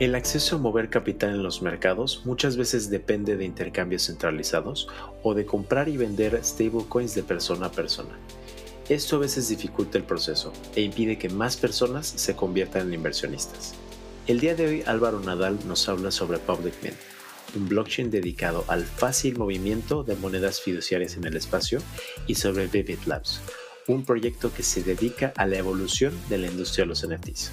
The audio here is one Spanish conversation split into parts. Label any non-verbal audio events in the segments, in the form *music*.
El acceso a mover capital en los mercados muchas veces depende de intercambios centralizados o de comprar y vender stablecoins de persona a persona. Esto a veces dificulta el proceso e impide que más personas se conviertan en inversionistas. El día de hoy Álvaro Nadal nos habla sobre Public Mint, un blockchain dedicado al fácil movimiento de monedas fiduciarias en el espacio, y sobre Vivid Labs, un proyecto que se dedica a la evolución de la industria de los NFTs.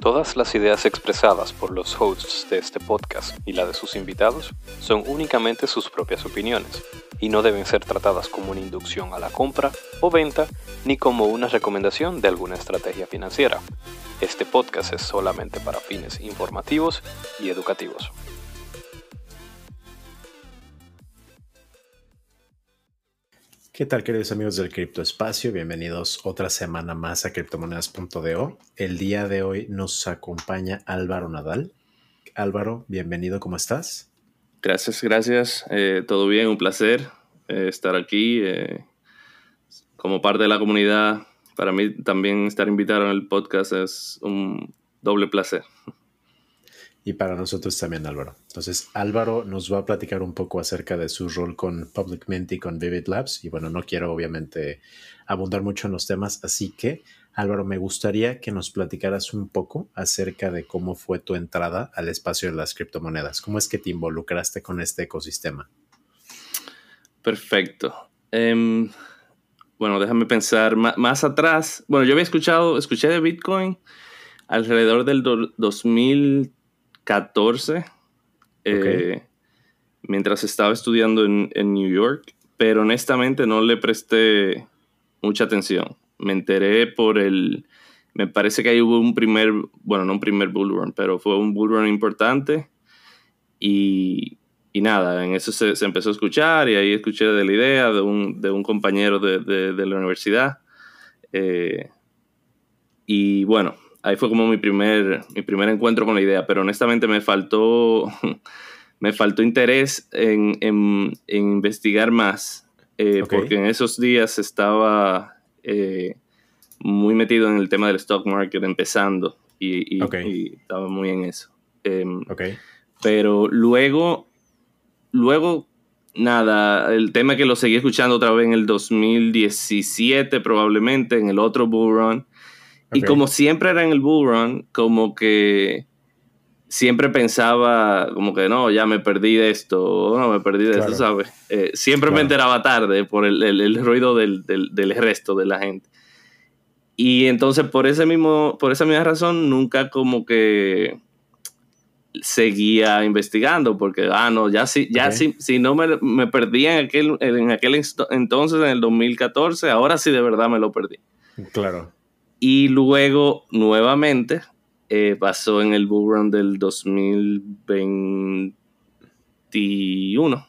Todas las ideas expresadas por los hosts de este podcast y la de sus invitados son únicamente sus propias opiniones y no deben ser tratadas como una inducción a la compra o venta ni como una recomendación de alguna estrategia financiera. Este podcast es solamente para fines informativos y educativos. ¿Qué tal queridos amigos del criptoespacio? Bienvenidos otra semana más a criptomonedas.do. El día de hoy nos acompaña Álvaro Nadal. Álvaro, bienvenido, ¿cómo estás? Gracias, gracias. Eh, todo bien, un placer eh, estar aquí eh, como parte de la comunidad. Para mí también estar invitado en el podcast es un doble placer y para nosotros también Álvaro. Entonces Álvaro nos va a platicar un poco acerca de su rol con Public Mint y con Vivid Labs y bueno, no quiero obviamente abundar mucho en los temas, así que Álvaro, me gustaría que nos platicaras un poco acerca de cómo fue tu entrada al espacio de las criptomonedas. ¿Cómo es que te involucraste con este ecosistema? Perfecto. Em, bueno, déjame pensar más, atrás. Bueno, yo había escuchado, escuché de Bitcoin alrededor del 2000 14 eh, mientras estaba estudiando en, New York, pero honestamente no le presté mucha atención. Me enteré por el... Me parece que ahí hubo un primer, bueno, no un primer bull run, pero fue un bull run importante. Y, nada, en eso se, empezó a escuchar y ahí escuché de la idea de un, compañero de, la universidad. Eh, y bueno, ahí fue como mi primer, mi primer encuentro con la idea, pero honestamente me faltó, *laughs* me faltó interés en, investigar más, eh, porque en esos días estaba eh, muy metido en el tema del stock market empezando y, estaba muy en eso. Em, pero luego, luego, nada, el tema que lo seguí escuchando otra vez en el 2017 probablemente, en el otro bull run, y como siempre era en el bull run, como que siempre pensaba, como que no, ya me perdí de esto, no, me perdí de esto, ¿sabes? Eh, siempre me enteraba tarde por el, ruido del, resto de la gente. Y entonces por ese mismo, por esa misma razón, nunca como que seguía investigando, porque, ah, no, ya si, ya si, si no me, me perdí en aquel, en aquel entonces, en el 2014, ahora sí de verdad me lo perdí. Claro. Y luego, nuevamente, eh, pasó en el bull run del 2021.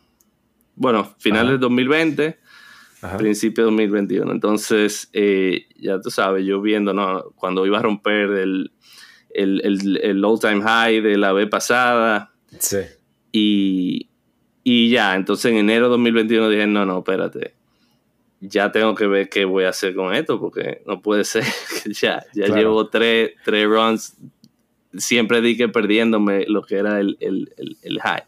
Bueno, finales del 2020, principio de 2021. Entonces, eh, ya tú sabes, yo viendo, ¿no? Cuando iba a romper el, el, el, all-time high de la vez pasada. Sí. Y, y ya, entonces en enero de 2021 dije, no, no, espérate ya tengo que ver qué voy a hacer con esto, porque no puede ser *laughs* ya, ya llevo tres, tres, runs, siempre di que perdiéndome lo que era el, el, el, high.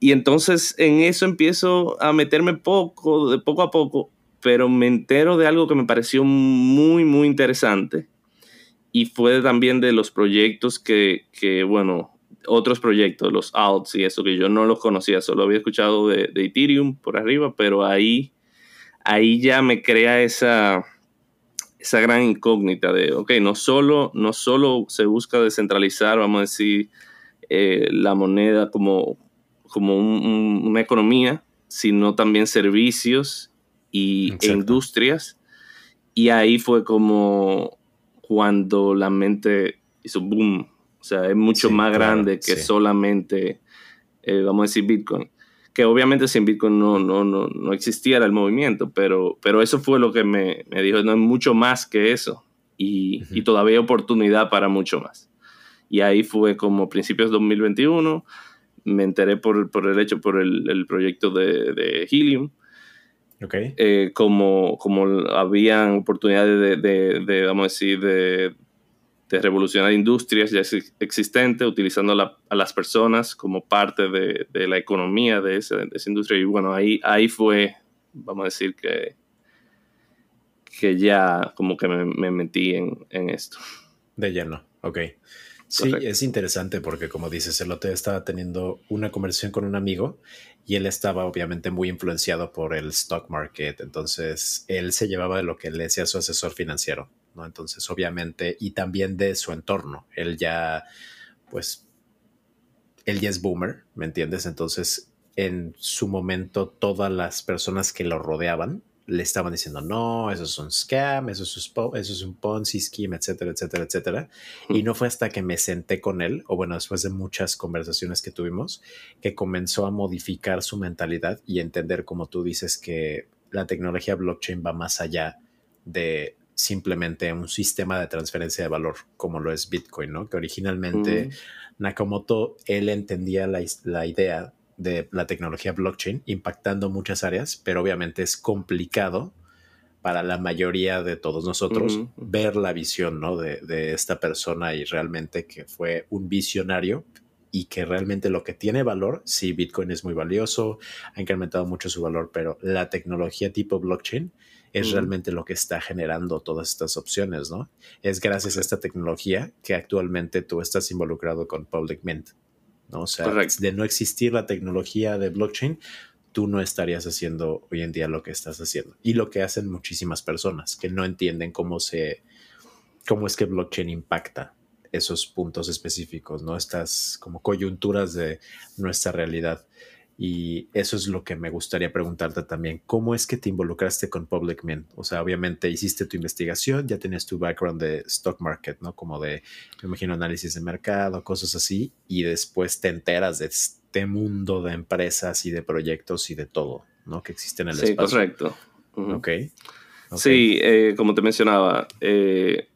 Y entonces en eso empiezo a meterme poco, de poco a poco, pero me entero de algo que me pareció muy, muy interesante. Y fue también de los proyectos que, que bueno, otros proyectos, los outs y eso que yo no los conocía, solo había escuchado de, de Ethereum por arriba, pero ahí ahí ya me crea esa, esa gran incógnita de, ok, no solo, no solo se busca descentralizar, vamos a decir, eh, la moneda como, como una economía, sino también servicios y, e industrias. Y ahí fue como cuando la mente hizo boom. O sea, es mucho más grande que solamente, eh, vamos a decir, Bitcoin que obviamente sin Bitcoin no, no, no, no existiera el movimiento, pero, pero eso fue lo que me, me dijo, no es mucho más que eso y, y, todavía hay oportunidad para mucho más. Y ahí fue como principios de 2021, me enteré por, por el hecho, por el, el proyecto de, de Helium. Okay. Eh, como, como habían oportunidades de, de, de, vamos a decir, de revolucionar industrias ya existentes, utilizando a las personas como parte de, la economía de esa, industria. Y bueno, ahí, ahí fue, vamos a decir que, que ya como que me, metí en, en, esto. De lleno, ok. Sí, es interesante porque como dices, el otro estaba teniendo una conversación con un amigo y él estaba obviamente muy influenciado por el stock market, entonces él se llevaba de lo que le decía su asesor financiero, ¿no? Entonces obviamente y también de su entorno, él ya pues él ya es boomer, ¿me entiendes? Entonces en su momento todas las personas que lo rodeaban le estaban diciendo, no, eso es un scam, eso es un, eso es un Ponzi scheme, etcétera, etcétera, etcétera. Y no fue hasta que me senté con él, o bueno, después de muchas conversaciones que tuvimos, que comenzó a modificar su mentalidad y entender, como tú dices, que la tecnología blockchain va más allá de simplemente un sistema de transferencia de valor como lo es Bitcoin, ¿no? Que originalmente Nakamoto, él entendía la, la idea de la tecnología blockchain impactando muchas áreas, pero obviamente es complicado para la mayoría de todos nosotros ver la visión ¿no? de, de, esta persona y realmente que fue un visionario y que realmente lo que tiene valor, sí, Bitcoin es muy valioso, ha incrementado mucho su valor, pero la tecnología tipo blockchain es realmente lo que está generando todas estas opciones, ¿no? Es gracias a esta tecnología que actualmente tú estás involucrado con Public Mint. O sea, de no existir la tecnología de blockchain, tú no estarías haciendo hoy en día lo que estás haciendo. Y lo que hacen muchísimas personas que no entienden cómo se, cómo es que blockchain impacta esos puntos específicos, ¿no? Estas como coyunturas de nuestra realidad. Y eso es lo que me gustaría preguntarte también. ¿Cómo es que te involucraste con Public Mint? O sea, obviamente hiciste tu investigación, ya tenías tu background de stock market, ¿no? Como de, me imagino, análisis de mercado, cosas así, y después te enteras de este mundo de empresas y de proyectos y de todo, ¿no? Que existe en el sí, correcto. Ok. Sí, eh, como te mencionaba, eh,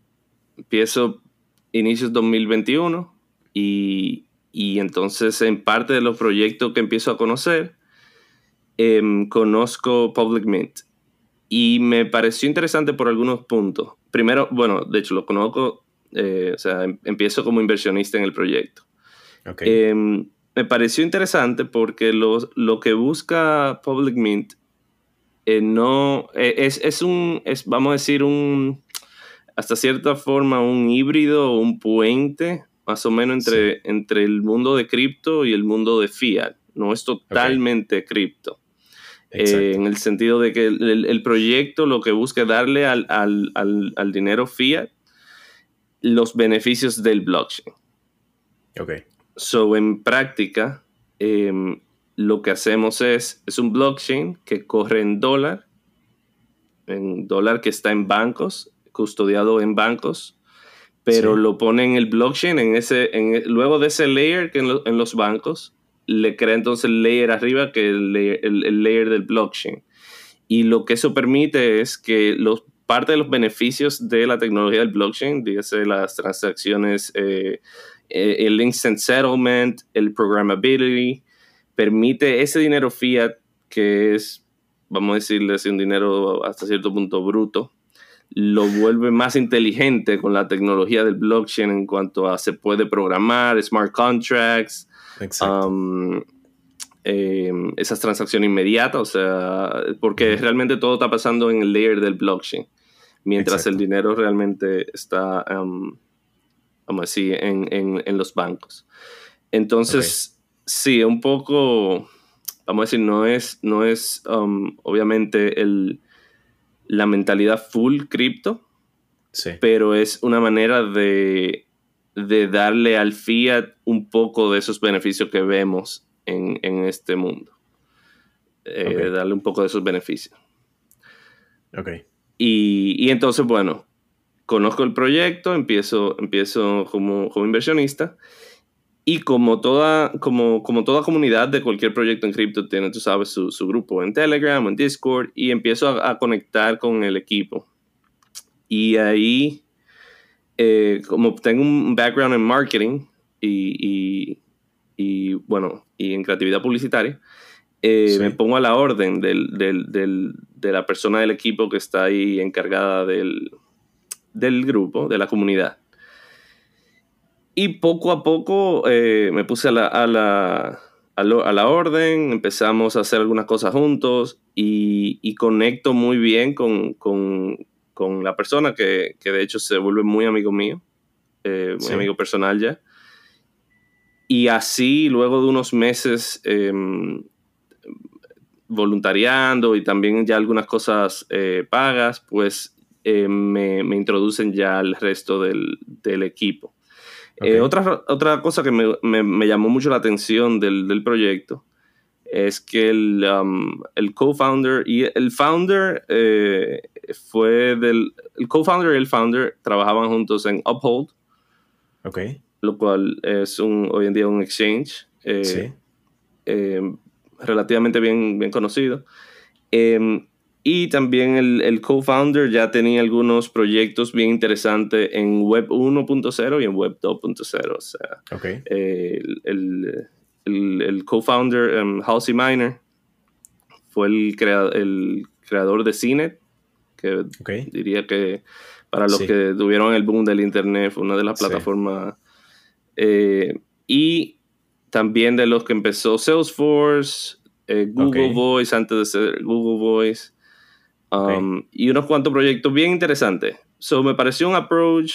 empiezo inicios 2021 y y entonces en parte de los proyectos que empiezo a conocer, em, conozco Public Mint. Y me pareció interesante por algunos puntos. Primero, bueno, de hecho lo conozco, eh, o sea, em, empiezo como inversionista en el proyecto. Em, me pareció interesante porque lo, lo que busca Public Mint eh, no eh, es, es, un, es, vamos a decir, un, hasta cierta forma, un híbrido, un puente más o menos entre, entre el mundo de cripto y el mundo de fiat. No es totalmente cripto. Eh, en el sentido de que el, proyecto lo que busca es darle al, dinero fiat los beneficios del blockchain. Ok. So, en práctica, em, lo que hacemos es, es un blockchain que corre en dólar, en dólar que está en bancos, custodiado en bancos, pero lo pone en el blockchain, en ese, en, luego de ese layer que en, los bancos, le crea entonces el layer arriba que es el, layer, del blockchain. Y lo que eso permite es que los, parte de los beneficios de la tecnología del blockchain, dígase las transacciones, eh, eh, el instant settlement, el programmability, permite ese dinero fiat que es, vamos a decirle así, un dinero hasta cierto punto bruto, lo vuelve más inteligente con la tecnología del blockchain en cuanto a se puede programar, smart contracts, um, em, esas transacciones inmediatas, o sea, porque realmente todo está pasando en el layer del blockchain, mientras el dinero realmente está, um, vamos a decir, en, los bancos. Entonces, sí, un poco, vamos a decir, no es, no es um, obviamente el la mentalidad full cripto, pero es una manera de, darle al fiat un poco de esos beneficios que vemos en, este mundo. Eh, darle un poco de esos beneficios. Ok. Y, entonces, bueno, conozco el proyecto, empiezo, empiezo como, como inversionista y como toda, como, como toda comunidad de cualquier proyecto en cripto tiene, tú sabes, su, grupo en Telegram en Discord y empiezo a, conectar con el equipo. Y ahí, eh, como tengo un background en marketing y, bueno, y en creatividad publicitaria, eh, me pongo a la orden de la persona del equipo que está ahí encargada del, del grupo, de la comunidad. Y poco a poco eh, me puse a la, a, la, a, la, orden, empezamos a hacer algunas cosas juntos y, y conecto muy bien con, con, con la persona que, que, de hecho se vuelve muy amigo mío, eh, muy amigo personal ya. Y así, luego de unos meses em, voluntariando y también ya algunas cosas eh, pagas, pues eh, me, me, introducen ya al resto del, del equipo. Eh, otra, otra cosa que me, me, me, llamó mucho la atención del, del proyecto es que el, um, el co-founder y el founder fue del... El co-founder y el founder trabajaban juntos en Uphold. Ok lo cual es un, hoy en día un exchange eh, eh, relativamente bien, bien conocido. Y también el, el co-founder ya tenía algunos proyectos bien interesantes en Web 1.0 y en Web 2.0. O sea, el, el, el co-founder, um, Halsey Miner, fue el, el creador de Cine, que diría que para los que tuvieron el boom del Internet fue una de las plataformas eh, y también de los que empezó Salesforce, eh, Google Voice antes de ser Google Voice. Um, y unos cuantos proyectos bien interesantes. So, me pareció un approach,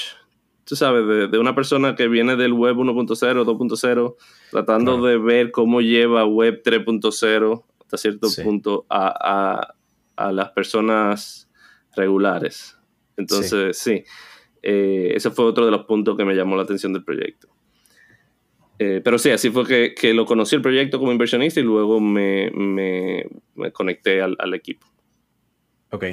tú sabes, de, una persona que viene del web 1.0, 2.0, tratando de ver cómo lleva web 3.0 hasta cierto punto a, a, las personas regulares. Entonces, sí, eh, ese fue otro de los puntos que me llamó la atención del proyecto. Eh, pero sí, así fue que, que, lo conocí el proyecto como inversionista y luego me, me, me conecté al, al, equipo. Ok,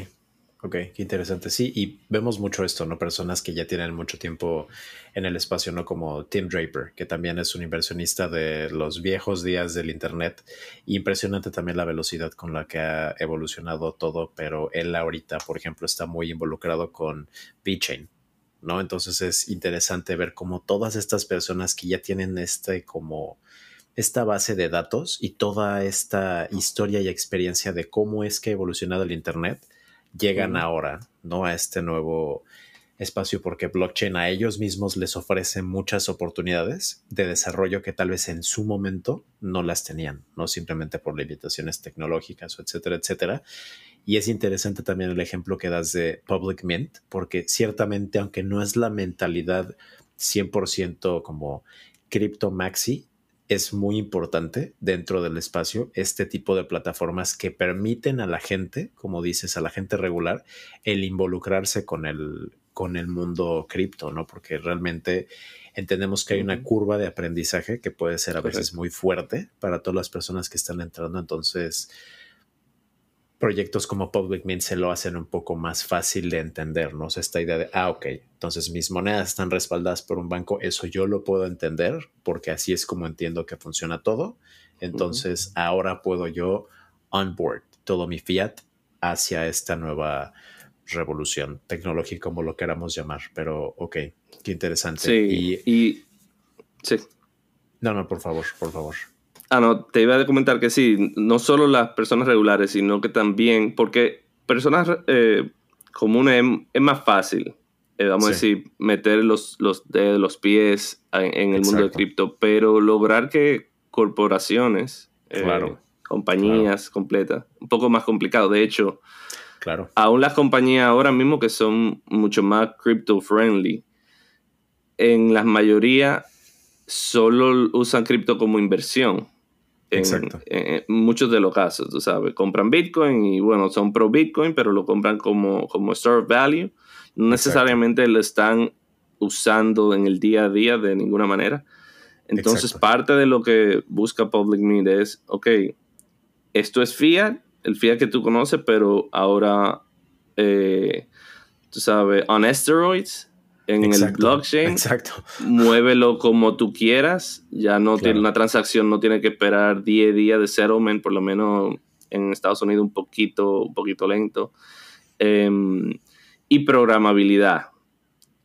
ok, qué interesante. Sí, y vemos mucho esto, ¿no? Personas que ya tienen mucho tiempo en el espacio, ¿no? Como Tim Draper, que también es un inversionista de los viejos días del Internet. Impresionante también la velocidad con la que ha evolucionado todo, pero él ahorita, por ejemplo, está muy involucrado con VeChain ¿no? Entonces es interesante ver cómo todas estas personas que ya tienen este como esta base de datos y toda esta historia y experiencia de cómo es que ha evolucionado el Internet llegan ahora, ¿no? A este nuevo espacio porque blockchain a ellos mismos les ofrece muchas oportunidades de desarrollo que tal vez en su momento no las tenían, no simplemente por limitaciones tecnológicas, etcétera, etcétera. Y es interesante también el ejemplo que das de Public Mint, porque ciertamente, aunque no es la mentalidad 100% como cripto maxi, es muy importante dentro del espacio este tipo de plataformas que permiten a la gente, como dices, a la gente regular, el involucrarse con el, con el mundo cripto, ¿no? Porque realmente entendemos que hay una curva de aprendizaje que puede ser a veces muy fuerte para todas las personas que están entrando. Entonces, proyectos como Public Mint se lo hacen un poco más fácil de entender, ¿no? esta idea de, ah, ok, entonces mis monedas están respaldadas por un banco, eso yo lo puedo entender porque así es como entiendo que funciona todo. Entonces ahora puedo yo onboard todo mi fiat hacia esta nueva revolución tecnológica, como lo queramos llamar. Pero, ok, qué interesante. Sí, y, y sí. No, no, por favor, por favor. Ah, no, te iba a comentar que sí, no solo las personas regulares, sino que también, porque personas eh, comunes es, más fácil, eh, vamos a decir, meter los, los dedos, los pies en, el mundo de cripto, pero lograr que corporaciones, eh, compañías completas, un poco más complicado. De hecho, claro. aún las compañías ahora mismo que son mucho más crypto friendly, en la mayoría solo usan cripto como inversión. Exacto. En, muchos de los casos, tú sabes, compran Bitcoin y bueno, son pro Bitcoin, pero lo compran como, como store of value. No necesariamente lo están usando en el día a día de ninguna manera. Entonces, parte de lo que busca Public Mint es, ok, esto es fiat, el fiat que tú conoces, pero ahora, eh, tú sabes, on steroids, en el blockchain. Exacto. Muévelo como tú quieras. Ya no tiene una transacción, no tiene que esperar 10 días de settlement, por lo menos en Estados Unidos un poquito, un poquito lento. Em, y programabilidad.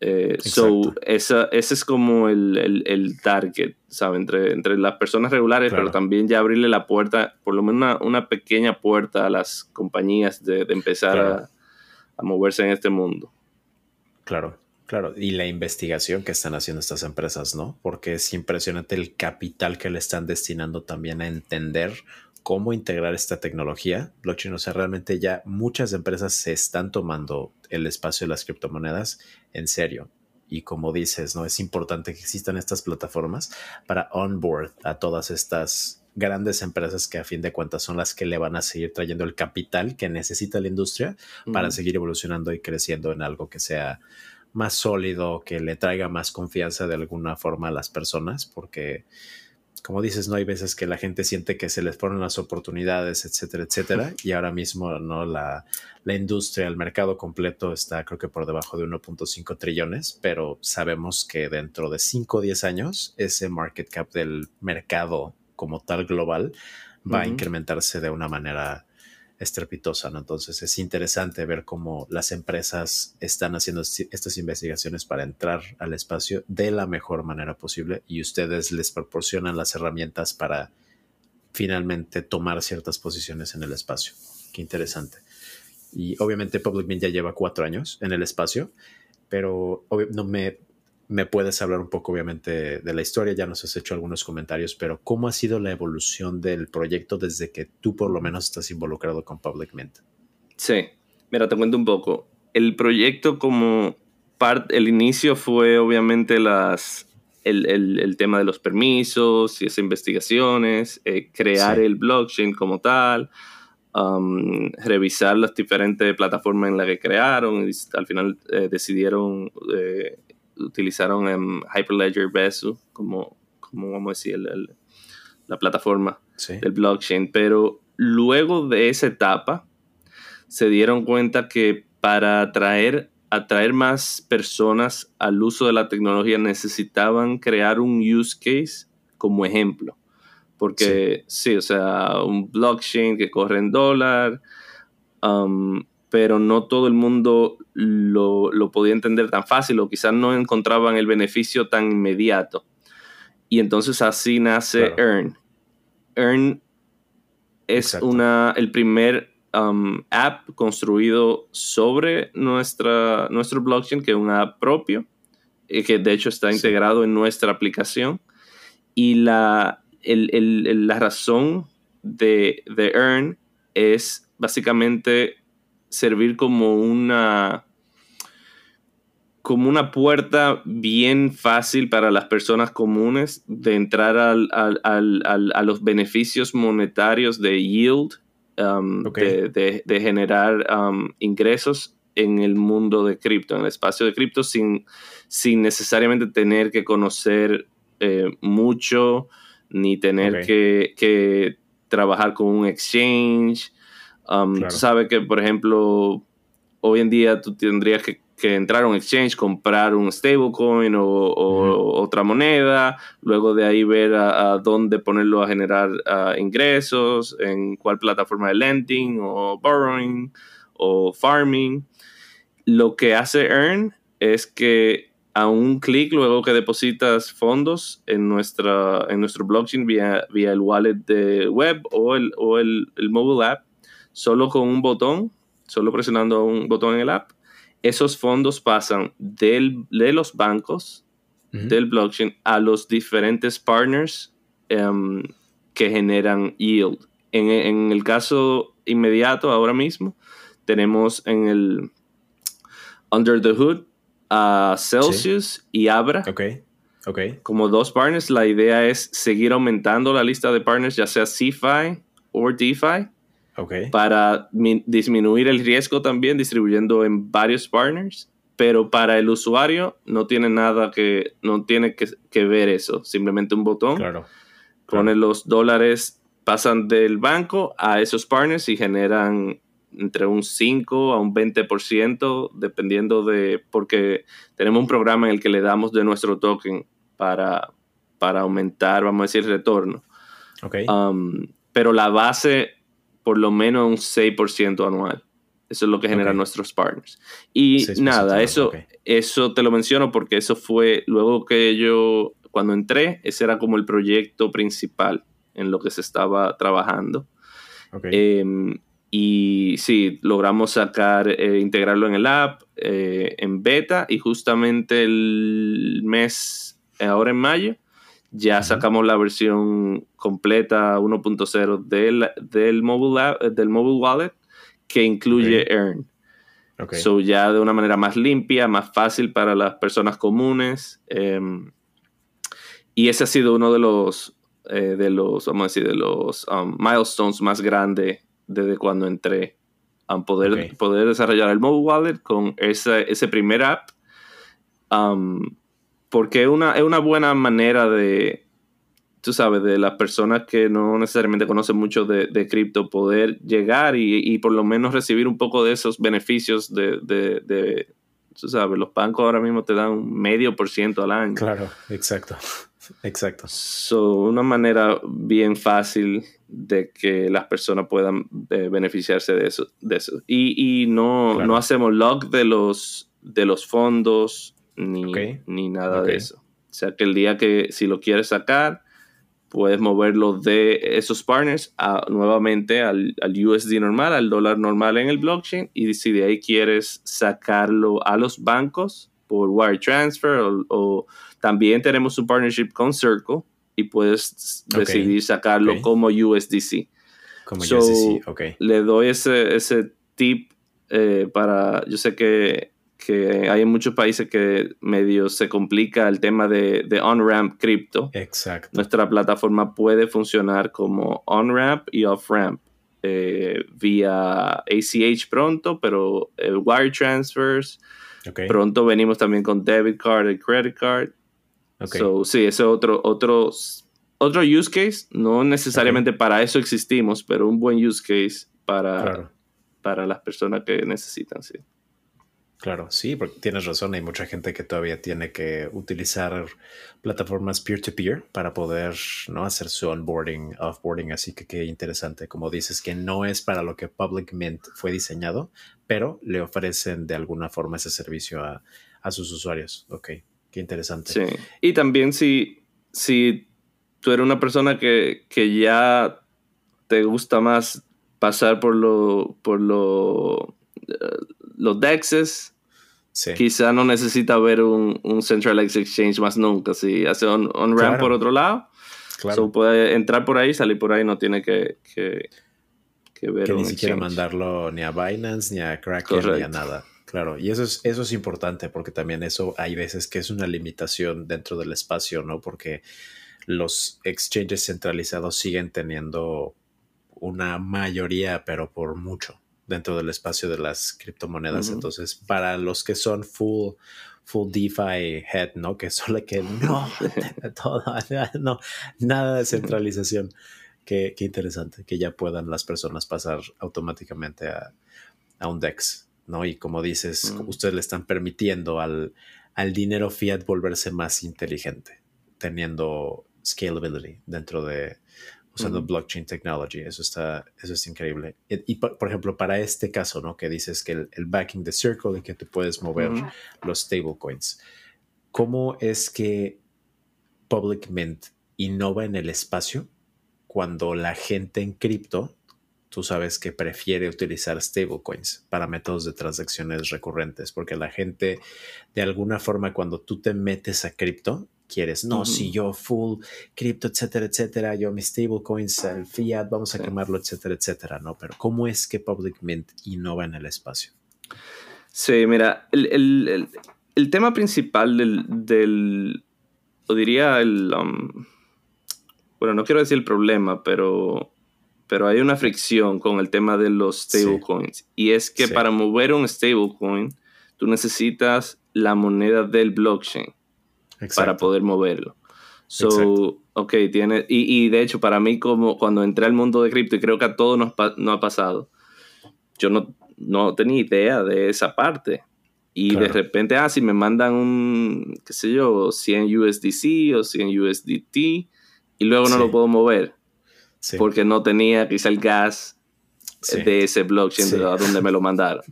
Eh, so, ese es como el, el, target, ¿sabes? Entre, entre las personas regulares, pero también ya abrirle la puerta, por lo menos una, una pequeña puerta a las compañías de, de empezar a, a moverse en este mundo. Claro. Claro, y la investigación que están haciendo estas empresas, ¿no? Porque es impresionante el capital que le están destinando también a entender cómo integrar esta tecnología blockchain. O sea, realmente ya muchas empresas se están tomando el espacio de las criptomonedas en serio. Y como dices, ¿no? Es importante que existan estas plataformas para onboard a todas estas grandes empresas que a fin de cuentas son las que le van a seguir trayendo el capital que necesita la industria para seguir evolucionando y creciendo en algo que sea más sólido, que le traiga más confianza de alguna forma a las personas, porque como dices, no hay veces que la gente siente que se les ponen las oportunidades, etcétera, etcétera, y ahora mismo no la, la industria, el mercado completo está creo que por debajo de 1.5 trillones, pero sabemos que dentro de 5 o 10 años ese market cap del mercado como tal global va a incrementarse de una manera estrepitosa, ¿no? Entonces es interesante ver cómo las empresas están haciendo estas investigaciones para entrar al espacio de la mejor manera posible y ustedes les proporcionan las herramientas para finalmente tomar ciertas posiciones en el espacio. Qué interesante. Y obviamente Public Mint ya lleva cuatro años en el espacio, pero no me me puedes hablar un poco, obviamente, de la historia, ya nos has hecho algunos comentarios, pero ¿cómo ha sido la evolución del proyecto desde que tú por lo menos estás involucrado con Public Mint? Sí, mira, te cuento un poco. El proyecto como parte, el inicio fue obviamente las, el, tema de los permisos y esas investigaciones, eh, crear el blockchain como tal, um, revisar las diferentes plataformas en las que crearon y al final eh, decidieron eh, utilizaron en Hyperledger Besu como, como vamos a decir, la plataforma del blockchain. Pero luego de esa etapa, se dieron cuenta que para atraer, atraer más personas al uso de la tecnología necesitaban crear un use case como ejemplo. Porque sí, o sea, un blockchain que corre en dólar, um, pero no todo el mundo lo, podía entender tan fácil o quizás no encontraban el beneficio tan inmediato. Y entonces así nace Earn. Earn es una, el primer um, app construido sobre nuestra, nuestro blockchain, que es un app propio, eh, que de hecho está integrado en nuestra aplicación. Y la, la razón de, de Earn es básicamente servir como una como una puerta bien fácil para las personas comunes de entrar a los beneficios monetarios de yield, um, de, generar um, ingresos en el mundo de cripto, en el espacio de cripto, sin, sin necesariamente tener que conocer eh, mucho, ni tener que, trabajar con un exchange, Um, Tú sabes que, por ejemplo, hoy en día tú tendrías que, entrar a un exchange, comprar un stablecoin o, otra moneda, luego de ahí ver a, dónde ponerlo a generar ingresos, en cuál plataforma de lending o borrowing o farming. Lo que hace Earn es que a un clic luego que depositas fondos en, nuestra, en nuestro blockchain vía, vía el wallet de web o el, o el, el mobile app, solo con un botón, solo presionando un botón en el app, esos fondos pasan del, de los bancos, del blockchain, a los diferentes partners em, que generan yield. En, el caso inmediato, ahora mismo, tenemos en el Under the Hood a Celsius y Abra. Okay. Okay. Como dos partners, la idea es seguir aumentando la lista de partners, ya sea CFI o DeFi, para disminuir el riesgo también distribuyendo en varios partners, pero para el usuario no tiene nada que, no tiene que, ver eso, simplemente un botón, claro, pone los dólares, pasan del banco a esos partners y generan entre un 5 a un 20%, dependiendo de, porque tenemos un programa en el que le damos de nuestro token para, para aumentar, vamos a decir, el retorno. Okay. Um, pero la base por lo menos un 6% anual. Eso es lo que generan nuestros partners. Y nada, eso, eso te lo menciono porque eso fue luego que yo, cuando entré, ese era como el proyecto principal en lo que se estaba trabajando. Em, y sí, logramos sacar, eh, integrarlo en el app, eh, en beta, y justamente el mes, ahora en mayo, ya sacamos la versión completa 1.0 del, del, mobile del mobile wallet que incluye Earn. So ya de una manera más limpia, más fácil para las personas comunes. Em, y ese ha sido uno de los, eh, de los, vamos a decir, de los um, milestones más grandes desde cuando entré a poder, poder desarrollar el mobile wallet con ese, ese primer app. Um, porque una, es una buena manera de, tú sabes, de las personas que no necesariamente conocen mucho de, de cripto, poder llegar y, y, por lo menos recibir un poco de esos beneficios de, de, de, tú sabes, los bancos ahora mismo te dan un medio por ciento al año. Claro, exacto. Exacto. So, una manera bien fácil de que las personas puedan eh, beneficiarse de eso. De eso. Y, y no, no hacemos log de los, de los fondos ni, ni nada de eso. O sea que el día que si lo quieres sacar, puedes moverlo de esos partners a, nuevamente al, al, USD normal, al dólar normal en el blockchain. Y si de ahí quieres sacarlo a los bancos por wire transfer o también tenemos un partnership con Circle y puedes decidir sacarlo como USDC. Como USDC, ok. Le doy ese, ese tip eh, para, yo sé que, que, hay en muchos países que medio se complica el tema de, de on-ramp cripto. Exacto. Nuestra plataforma puede funcionar como on-ramp y off-ramp. Eh, vía ACH pronto, pero el wire transfers. Pronto venimos también con debit card y credit card. So, sí, ese es otro, otro, otro use case. No necesariamente para eso existimos, pero un buen use case para, para las personas que necesitan, sí. Claro, sí, porque tienes razón. Hay mucha gente que todavía tiene que utilizar plataformas peer-to-peer para poder ¿no? hacer su onboarding, offboarding. Así que qué interesante. Como dices, que no es para lo que Public Mint fue diseñado, pero le ofrecen de alguna forma ese servicio a, a sus usuarios. Ok. Qué interesante. Sí. Y también si, si tú eres una persona que, ya te gusta más pasar por lo, por lo, eh, los DEXs, quizá no necesita ver un, un Centralized Exchange más nunca. Si hace on-ramp por otro lado, claro. puede entrar por ahí, salir por ahí, no tiene que, que, ver. Que ni siquiera mandarlo ni a Binance, ni a Kraken, ni a nada. Claro, y eso es, eso es importante porque también eso hay veces que es una limitación dentro del espacio, ¿no? Porque los exchanges centralizados siguen teniendo una mayoría, pero por mucho, dentro del espacio de las criptomonedas. Entonces, para los que son full, full DeFi head, ¿no? Que solo que no, *laughs* todo, *laughs* no, nada de centralización. Qué, qué, interesante que ya puedan las personas pasar automáticamente a, a un DEX. ¿no? Y como dices, mm. ustedes le están permitiendo al, al dinero fiat volverse más inteligente, teniendo scalability dentro de usando blockchain technology. Eso está, eso es increíble. Y, por, ejemplo, para este caso, ¿no? Que dices que el, backing the circle y que tú puedes mover los stablecoins. ¿Cómo es que Public Mint innova en el espacio cuando la gente en cripto tú sabes que prefiere utilizar stablecoins para métodos de transacciones recurrentes, porque la gente, de alguna forma, cuando tú te metes a cripto, quieres, no, si yo full cripto, etcétera, etcétera, yo mis stablecoins, el fiat, vamos a quemarlo, etcétera, etcétera, ¿no? Pero ¿cómo es que Public Mint innova en el espacio? Sí, mira, el, tema principal del, del, o diría el, um, bueno, no quiero decir el problema, pero pero hay una fricción con el tema de los stablecoins. Y es que para mover un stablecoin, tú necesitas la moneda del blockchain para poder moverlo. So, ok, tiene, y, de hecho, para mí, como cuando entré al mundo de cripto, y creo que a todos nos, ha pasado, yo no, no tenía idea de esa parte. Y de repente, ah, si me mandan un, qué sé yo, 100 USDC o 100 USDT, y luego no lo puedo mover porque no tenía quizá el gas de ese blockchain de donde me lo mandaron.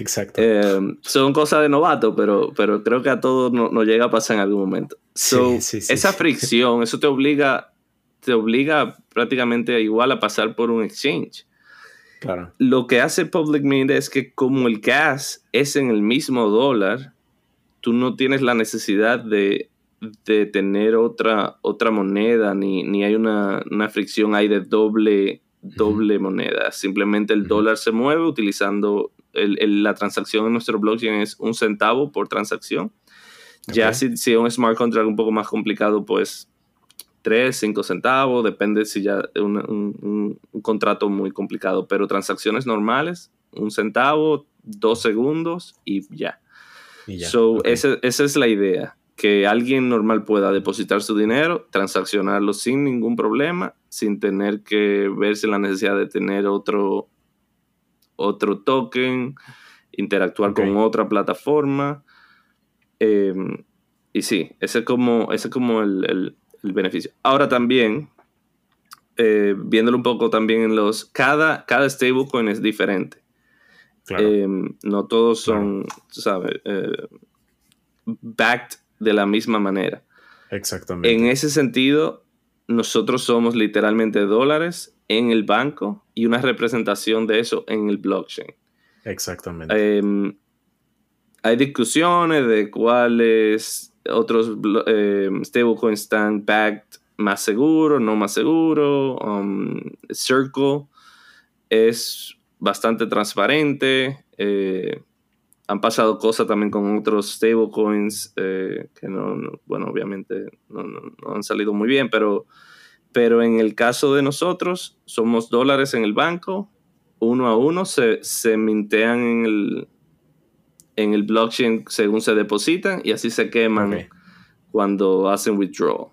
Exacto. Eh, son cosas de novato, pero, pero creo que a todos nos llega a pasar en algún momento. esa fricción, eso te obliga, te obliga prácticamente igual a pasar por un exchange. Claro. Lo que hace Public Mint es que como el gas es en el mismo dólar, tú no tienes la necesidad de, tener otra, otra moneda, ni, ni hay una, fricción ahí de doble, doble moneda. Simplemente el dólar se mueve utilizando la transacción en nuestro blockchain es un centavo por transacción. Ya si, si un smart contract un poco más complicado, pues 3, 5 centavos, depende si ya es un, contrato muy complicado, pero transacciones normales, un centavo, dos segundos y ya. So, esa, es la idea, que alguien normal pueda depositar su dinero, transaccionarlo sin ningún problema, sin tener que verse la necesidad de tener otro, otro token, interactuar con otra plataforma. Em, y sí, ese es como, ese como el, el beneficio. Ahora también, eh, viéndolo un poco también en los, cada, cada stablecoin es diferente. Eh, no todos son, sabes, eh, backed de la misma manera. Exactamente. En ese sentido, nosotros somos literalmente dólares en el banco y una representación de eso en el blockchain. Exactamente. hay discusiones de cuáles otros eh, stablecoins están backed más seguro, no más seguro. Um, Circle es bastante transparente. Eh, han pasado cosas también con otros stablecoins eh, que no, bueno, obviamente no, han salido muy bien, pero, pero en el caso de nosotros, somos dólares en el banco, uno a uno se, se mintean en el, en el blockchain según se depositan y así se queman cuando hacen withdrawal.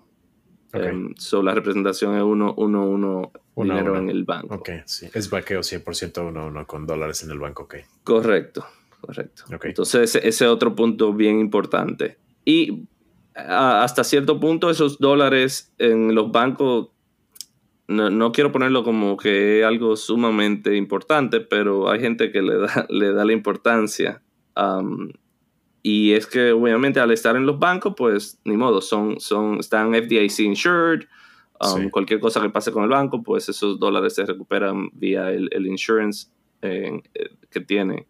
Em, so la representación es uno, uno, uno, dinero en el banco. Ok, sí. Es vaqueo 100% uno, uno con dólares en el banco, ok. Correcto, correcto. Entonces ese, es otro punto bien importante. Y hasta cierto punto esos dólares en los bancos, no, no, quiero ponerlo como que es algo sumamente importante, pero hay gente que le da, *laughs* le da la importancia y es que obviamente al estar en los bancos, pues ni modo, son, son, están FDIC insured. Cualquier cosa que pase con el banco, pues esos dólares se recuperan vía el, el insurance eh, que tiene.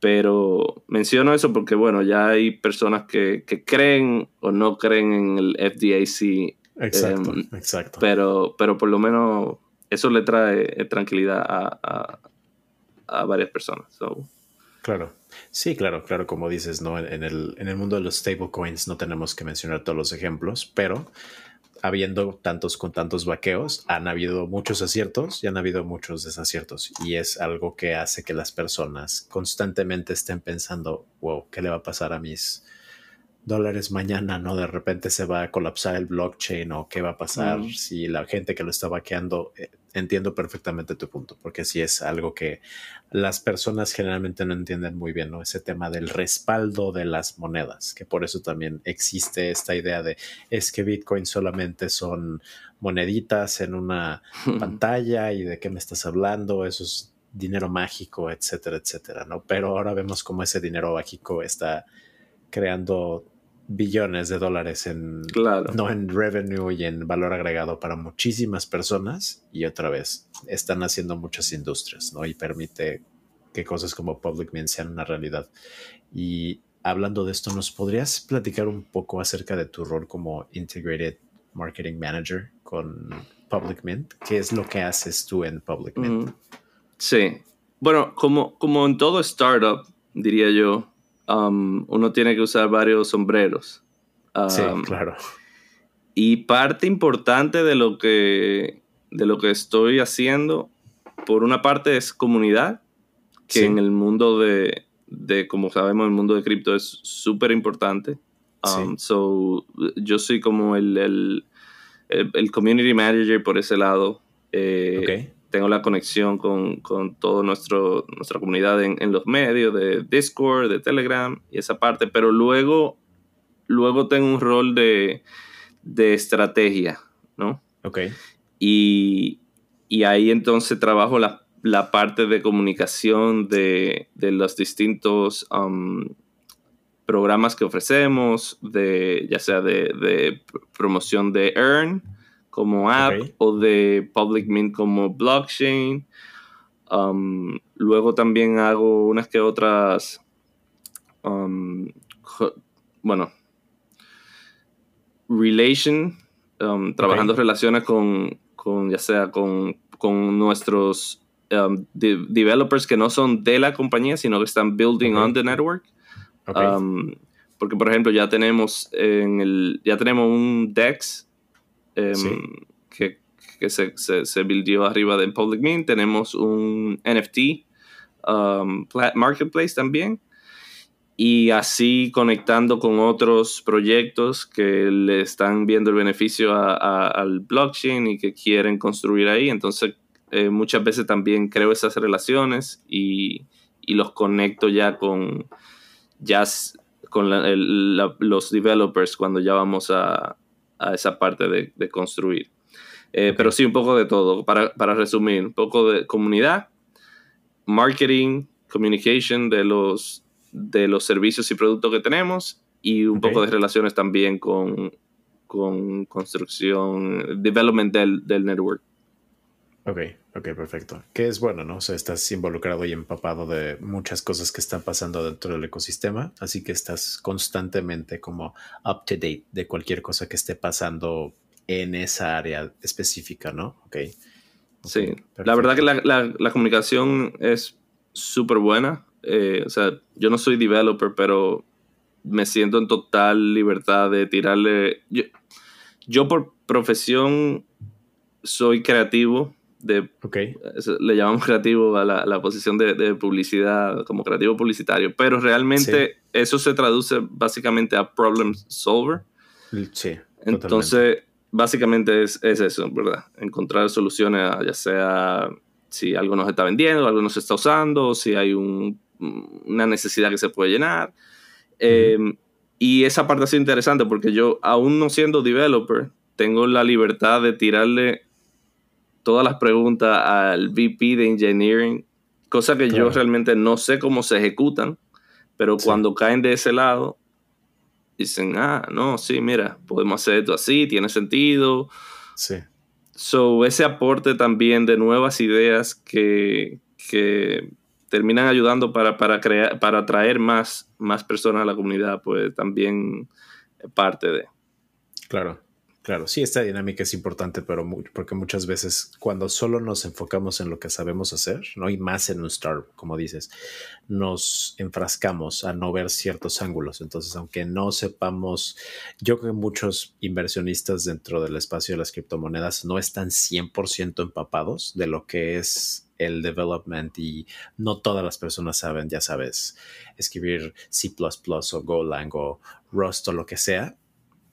Pero menciono eso porque, bueno, ya hay personas que, que creen o no creen en el FDIC. Exacto, em, exacto. Pero, pero por lo menos eso le trae eh, tranquilidad a, a, a varias personas. So, Claro. Sí, claro, claro, como dices, ¿no? En el, en el mundo de los stablecoins no tenemos que mencionar todos los ejemplos, pero habiendo tantos con tantos vaqueos, han habido muchos aciertos y han habido muchos desaciertos. Y es algo que hace que las personas constantemente estén pensando, wow, ¿qué le va a pasar a mis dólares mañana? ¿No? De repente se va a colapsar el blockchain o qué va a pasar si la gente que lo está vaqueando eh, entiendo perfectamente tu punto, porque sí es algo que las personas generalmente no entienden muy bien, ¿no? Ese tema del respaldo de las monedas, que por eso también existe esta idea de es que Bitcoin solamente son moneditas en una *laughs* pantalla y de qué me estás hablando, eso es dinero mágico, etcétera, etcétera, ¿no? Pero ahora vemos cómo ese dinero mágico está creando billones de dólares en, no en revenue y en valor agregado para muchísimas personas y otra vez están haciendo muchas industrias, ¿no? Y permite que cosas como Public Mint sean una realidad. Y hablando de esto, ¿nos podrías platicar un poco acerca de tu rol como Integrated Marketing Manager con Public Mint? ¿Qué es lo que haces tú en Public Mint? sí. Bueno, como, como en todo startup, diría yo, Um, uno tiene que usar varios sombreros. sí, um, claro. Y parte importante de lo que, de lo que estoy haciendo, por una parte es comunidad, que en el mundo de, de, como sabemos, el mundo de cripto es súper importante. Um, so, yo soy como el, el, el, community manager por ese lado. Eh, tengo la conexión con, con toda nuestra comunidad en, los medios de Discord, de Telegram y esa parte, pero luego, luego tengo un rol de, estrategia, ¿no? Ok. Y, ahí entonces trabajo la, parte de comunicación de, los distintos um, programas que ofrecemos, de, ya sea de, de promoción de Earn, como app o de Public Mint como blockchain. Um, luego también hago unas que otras, um, bueno, relation, um, trabajando relaciones con, con, ya sea con, con nuestros developers que no son de la compañía, sino que están building on the network. porque, por ejemplo, ya tenemos, en el, ya tenemos un DEX que que se, se, se buildió arriba de Public Mint. Tenemos un NFT um, Marketplace también. Y así conectando con otros proyectos que le están viendo el beneficio al blockchain y que quieren construir ahí. Entonces, eh, muchas veces también creo esas relaciones y, y los conecto ya con, ya con los developers cuando ya vamos a, a esa parte de, de construir. Eh, pero sí, un poco de todo. Para, para, resumir, un poco de comunidad, marketing, communication de los, de los servicios y productos que tenemos y un poco de relaciones también con, con construcción, development del, del network. Ok, ok, perfecto. Que es bueno, ¿no? O sea, estás involucrado y empapado de muchas cosas que están pasando dentro del ecosistema, así que estás constantemente como up to date de cualquier cosa que esté pasando en esa área específica, ¿no? Ok. sí, la verdad que la, comunicación es súper buena. Eh, o sea, yo no soy developer, pero me siento en total libertad de tirarle. Yo, por profesión soy creativo. De, okay. Le llamamos creativo a la, posición de, publicidad, como creativo publicitario, pero realmente eso se traduce básicamente a problem solver. Sí. Entonces, básicamente es, eso, ¿verdad? Encontrar soluciones ya sea si algo no se está vendiendo, algo no se está usando, si hay una necesidad que se puede llenar. Em, y esa parte ha sido interesante porque yo, aún no siendo developer, tengo la libertad de tirarle todas las preguntas al VP de Engineering, cosa que yo realmente no sé cómo se ejecutan, pero cuando caen de ese lado, dicen, ah, no, sí, mira, podemos hacer esto así, tiene sentido. Sí. So, ese aporte también de nuevas ideas que, que terminan ayudando para, para, crear, para atraer más, más personas a la comunidad, pues también parte de. Claro. Claro, sí, esta dinámica es importante, pero porque muchas veces cuando solo nos enfocamos en lo que sabemos hacer, no hay más en un startup, como dices, nos enfrascamos a no ver ciertos ángulos. Entonces, aunque no sepamos, yo creo que muchos inversionistas dentro del espacio de las criptomonedas no están 100% empapados de lo que es el development y no todas las personas saben, ya sabes, escribir C++ o Golang o Rust o lo que sea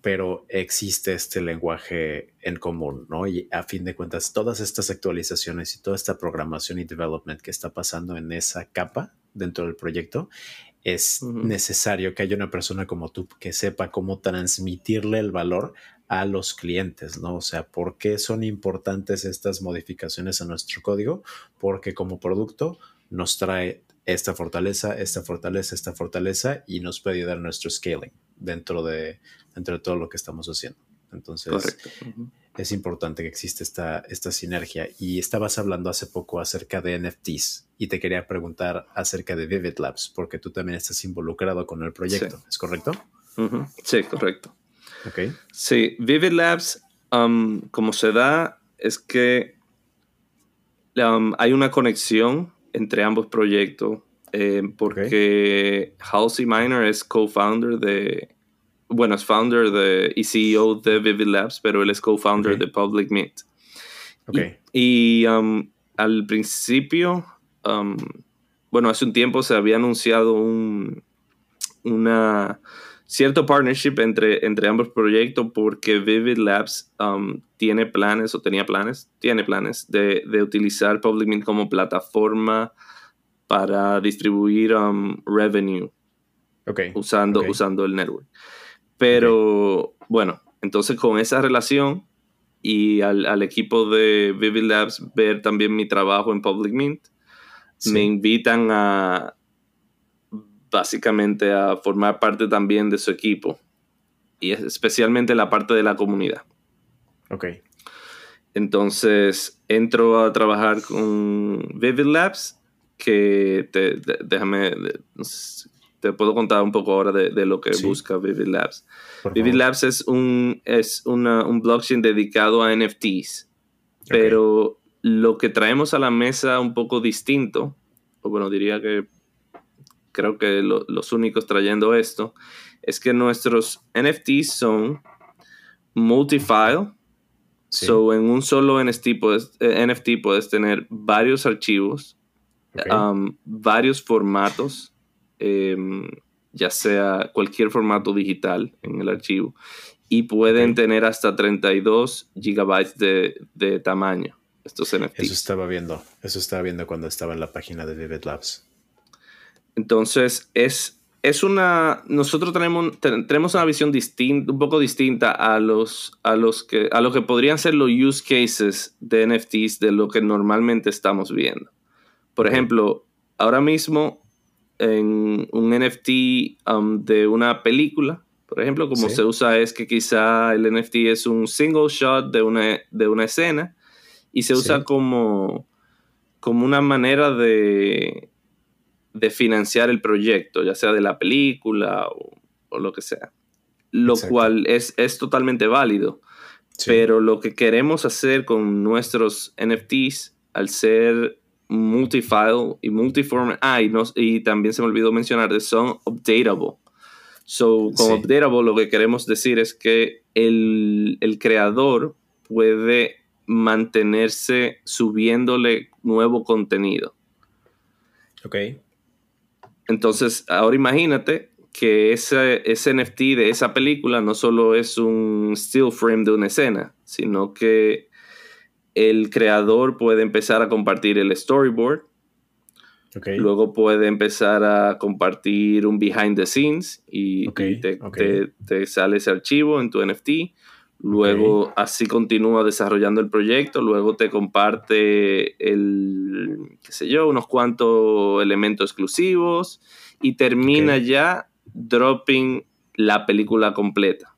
pero existe este lenguaje en común, ¿no? Y a fin de cuentas, todas estas actualizaciones y toda esta programación y development que está pasando en esa capa dentro del proyecto, es necesario que haya una persona como tú que sepa cómo transmitirle el valor a los clientes, ¿no? O sea, ¿por qué son importantes estas modificaciones a nuestro código? Porque como producto nos trae esta fortaleza, esta fortaleza, esta fortaleza y nos puede ayudar nuestro scaling dentro de, dentro de todo lo que estamos haciendo. Entonces, es importante que existe esta, esta sinergia. Y estabas hablando hace poco acerca de NFTs y te quería preguntar acerca de Vivid Labs, porque tú también estás involucrado con el proyecto, ¿es correcto? Sí, correcto. Ok. Sí, Vivid Labs, um, como se da, es que um, hay una conexión entre ambos proyectos, eh, porque Halsey Miner es co-founder de bueno, es founder de, y CEO de Vivid Labs, pero él es co-founder de Public Mint. Okay. Y, um, al principio, um, bueno, hace un tiempo se había anunciado un una cierto partnership entre, entre ambos proyectos porque Vivid Labs um, tiene planes o tenía planes, tiene planes de, de utilizar Public Mint como plataforma para distribuir revenue usando, usando el network. Pero bueno, entonces con esa relación y al, equipo de Vivid Labs ver también mi trabajo en Public Mint, me invitan a básicamente a formar parte también de su equipo y especialmente la parte de la comunidad. Ok. Entonces entro a trabajar con Vivid Labs, que te, déjame, te puedo contar un poco ahora de, lo que busca Vivid Labs. Vivid Labs es un, es un blockchain dedicado a NFTs, pero lo que traemos a la mesa un poco distinto, o bueno, diría que creo que los únicos trayendo esto, es que nuestros NFTs son multifile. So, en un solo NFT puedes, eh, NFT puedes tener varios archivos, um, varios formatos, em, ya sea cualquier formato digital en el archivo, y pueden tener hasta 32 gigabytes de, tamaño estos NFTs. Eso estaba viendo, eso estaba viendo cuando estaba en la página de Vivid Labs. Entonces, es es una. Nosotros tenemos, tenemos una visión distinta, un poco distinta a los, a los que a lo que podrían ser los use cases de NFTs de lo que normalmente estamos viendo. Por ejemplo, ahora mismo en un NFT um, de una película, por ejemplo, como se usa es que quizá el NFT es un single shot de una, de una escena y se usa como, como una manera de de financiar el proyecto, ya sea de la película o, lo que sea. Lo cual es, es, totalmente válido. Pero lo que queremos hacer con nuestros NFTs, al ser multifile y multiform, ah, y, también se me olvidó mencionar, son updatable. So, con updatable lo que queremos decir es que el, el creador puede mantenerse subiéndole nuevo contenido. Ok. Entonces, ahora imagínate que ese, ese NFT de esa película no solo es un still frame de una escena, sino que el creador puede empezar a compartir el storyboard. Luego puede empezar a compartir un behind the scenes y, te, te, sale ese archivo en tu NFT. Luego así continúa desarrollando el proyecto, luego te comparte el, qué sé yo, unos cuantos elementos exclusivos y termina ya dropping la película completa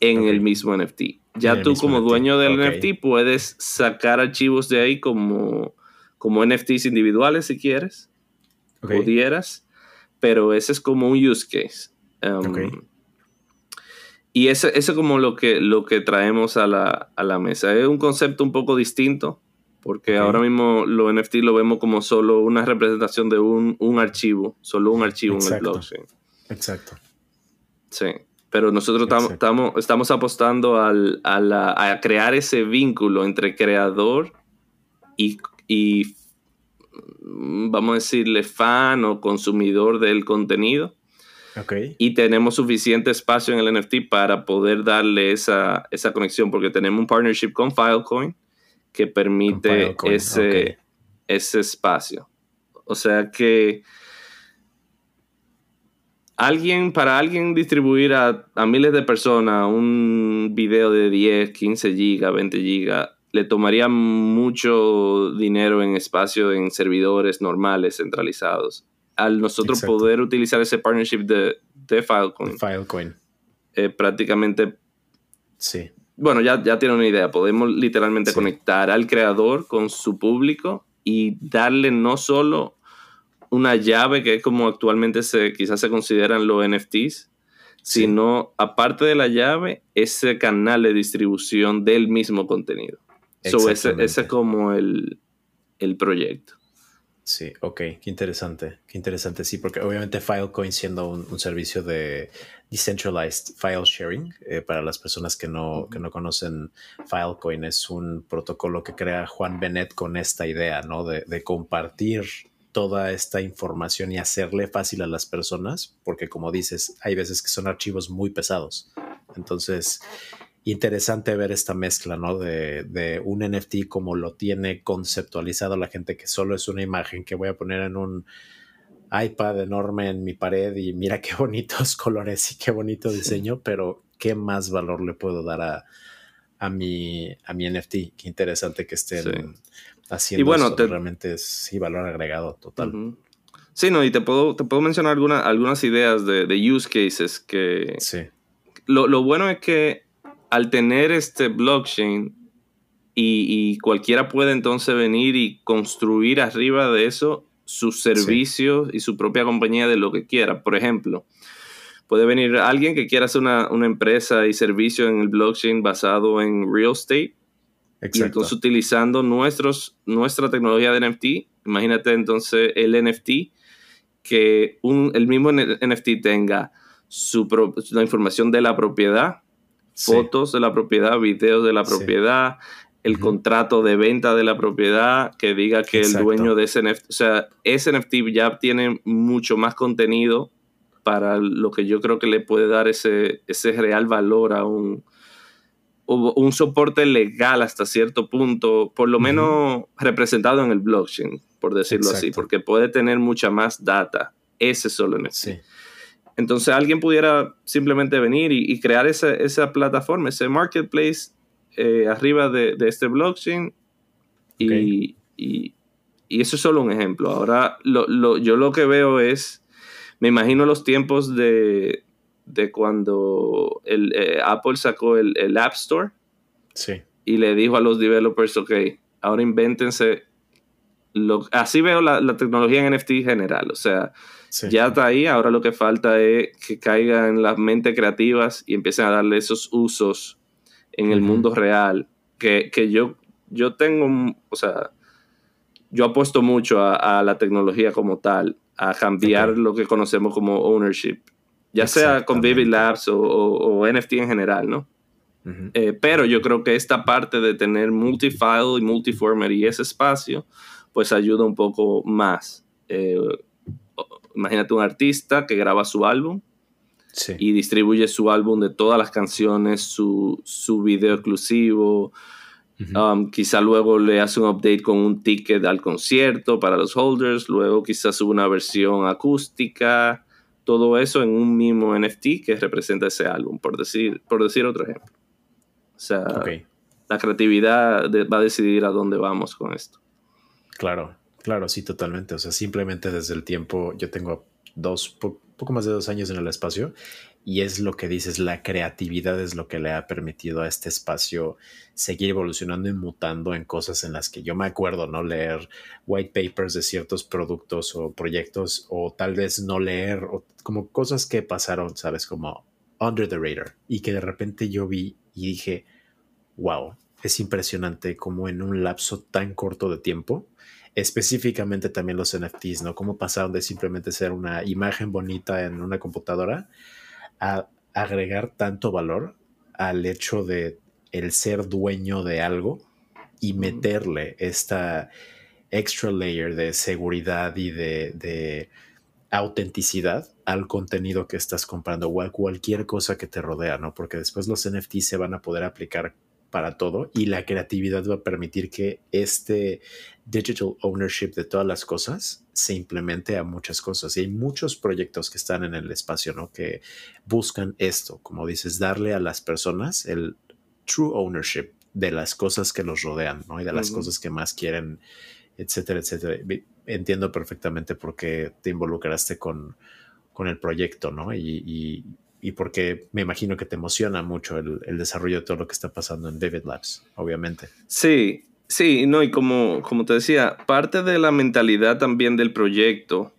en el mismo NFT. Ya tú como dueño del NFT puedes sacar archivos de ahí como, como NFTs individuales si quieres, pudieras, pero ese es como un use case. Um, y eso es como lo que, lo que traemos a la, mesa. Es un concepto un poco distinto, porque ahora mismo los NFT lo vemos como solo una representación de un, archivo, solo un archivo en el blockchain. Exacto. Sí, pero nosotros estamos, estamos apostando al, a, crear ese vínculo entre creador y, y, vamos a decirle, fan o consumidor del contenido. Y tenemos suficiente espacio en el NFT para poder darle esa, conexión, porque tenemos un partnership con Filecoin que permite ese, ese espacio. O sea que alguien, para alguien distribuir a, miles de personas un video de 10, 15 gigas, 20 gigas, le tomaría mucho dinero en espacio en servidores normales centralizados al nosotros poder utilizar ese partnership de, de Filecoin, Filecoin. Eh, prácticamente. Sí. Bueno, ya, ya tiene una idea. Podemos literalmente conectar al creador con su público y darle no solo una llave, que es como actualmente se, quizás se consideran los NFTs, sino aparte de la llave, ese canal de distribución del mismo contenido. So, ese, ese, es como el, el proyecto. Sí, ok, qué interesante, qué interesante, sí, porque obviamente Filecoin siendo un, servicio de decentralized file sharing, eh, para las personas que no, que no conocen Filecoin, es un protocolo que crea Juan Benet con esta idea, ¿no? De, de compartir toda esta información y hacerle fácil a las personas, porque como dices, hay veces que son archivos muy pesados. Entonces, interesante ver esta mezcla, ¿no? De, un NFT como lo tiene conceptualizado la gente, que solo es una imagen que voy a poner en un iPad enorme en mi pared y mira qué bonitos *laughs* colores y qué bonito diseño, pero qué más valor le puedo dar a, mi, a mi NFT. Qué interesante que estén haciendo y bueno, realmente es sí, valor agregado total. Sí, no, y te puedo, te puedo mencionar alguna, algunas ideas de, use cases que... Sí. Lo, lo bueno es que al tener este blockchain, y, cualquiera puede entonces venir y construir arriba de eso sus servicios y su propia compañía de lo que quiera. Por ejemplo, puede venir alguien que quiera hacer una, empresa y servicio en el blockchain basado en real estate. Y entonces utilizando nuestros, nuestra tecnología de NFT, imagínate entonces el NFT, que un, el mismo NFT tenga su la información de la propiedad, fotos de la propiedad, videos de la propiedad, el contrato de venta de la propiedad que diga que el dueño de ese NFT, o sea, ese NFT ya tiene mucho más contenido para lo que yo creo que le puede dar ese, ese real valor a un, un soporte legal hasta cierto punto, por lo menos representado en el blockchain, por decirlo así, porque puede tener mucha más data, ese solo NFT. Entonces alguien pudiera simplemente venir y, crear esa, esa, plataforma, ese marketplace eh, arriba de, este blockchain. Y, eso es solo un ejemplo. Ahora, yo lo que veo es, me imagino los tiempos de, cuando el, eh, Apple sacó el, App Store y le dijo a los developers, ok, ahora invéntense, lo, así veo la, tecnología en NFT general, o sea, ya está ahí, ahora lo que falta es que caigan las mentes creativas y empiecen a darle esos usos en el mundo real, que, yo, yo tengo, o sea, yo apuesto mucho a, la tecnología como tal, a cambiar lo que conocemos como ownership, ya sea con Vivid Labs o, NFT en general, ¿no? Eh, pero yo creo que esta parte de tener multifile y multiformer y ese espacio, pues ayuda un poco más. Eh, imagínate un artista que graba su álbum y distribuye su álbum de todas las canciones, su, su video exclusivo. Um, quizá luego le hace un update con un ticket al concierto para los holders. Luego quizás sube una versión acústica. Todo eso en un mismo NFT que representa ese álbum, por decir, por decir otro ejemplo. O sea, la creatividad va a decidir a dónde vamos con esto. Claro, claro, sí, totalmente. O sea, simplemente desde el tiempo, yo tengo dos, poco más de dos años en el espacio y es lo que dices, la creatividad es lo que le ha permitido a este espacio seguir evolucionando y mutando en cosas en las que yo me acuerdo, ¿no? Leer white papers de ciertos productos o proyectos o tal vez no leer o como cosas que pasaron, ¿sabes? Como under the radar y que de repente yo vi y dije, wow, es impresionante como en un lapso tan corto de tiempo específicamente también los NFTs, ¿no? Cómo pasaron de simplemente ser una imagen bonita en una computadora a agregar tanto valor al hecho de el ser dueño de algo y meterle esta extra layer de seguridad y de, autenticidad al contenido que estás comprando o a cualquier cosa que te rodea, ¿no? Porque después los NFTs se van a poder aplicar para todo y la creatividad va a permitir que este digital ownership de todas las cosas se implemente a muchas cosas. Y hay muchos proyectos que están en el espacio, ¿no? Que buscan esto, como dices, darle a las personas el true ownership de las cosas que los rodean, ¿no? Y de las cosas que más quieren, etcétera, etcétera. Entiendo perfectamente por qué te involucraste con, con el proyecto, ¿no? y, y porque me imagino que te emociona mucho el, desarrollo de todo lo que está pasando en David Labs, obviamente. Sí, sí, no, y como, como te decía, parte de la mentalidad también del proyecto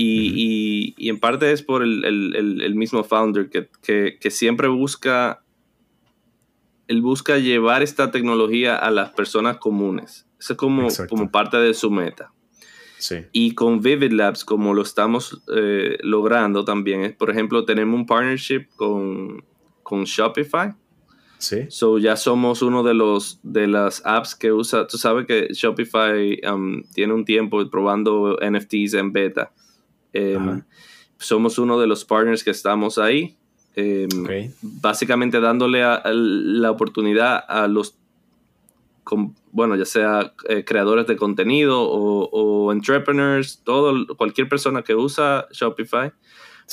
y, en parte es por el, mismo founder que, siempre busca, él busca llevar esta tecnología a las personas comunes. Eso es como, como parte de su meta. Y con Vivid Labs, como lo estamos eh, logrando también, por ejemplo, tenemos un partnership con, con Shopify. Sí. So ya somos uno de los de las apps que usa. Tú sabes que Shopify um, tiene un tiempo probando NFTs en beta. Em, somos uno de los partners que estamos ahí. Em, básicamente dándole la oportunidad a los bueno, ya sea eh, creadores de contenido o, entrepreneurs, todo, cualquier persona que usa Shopify,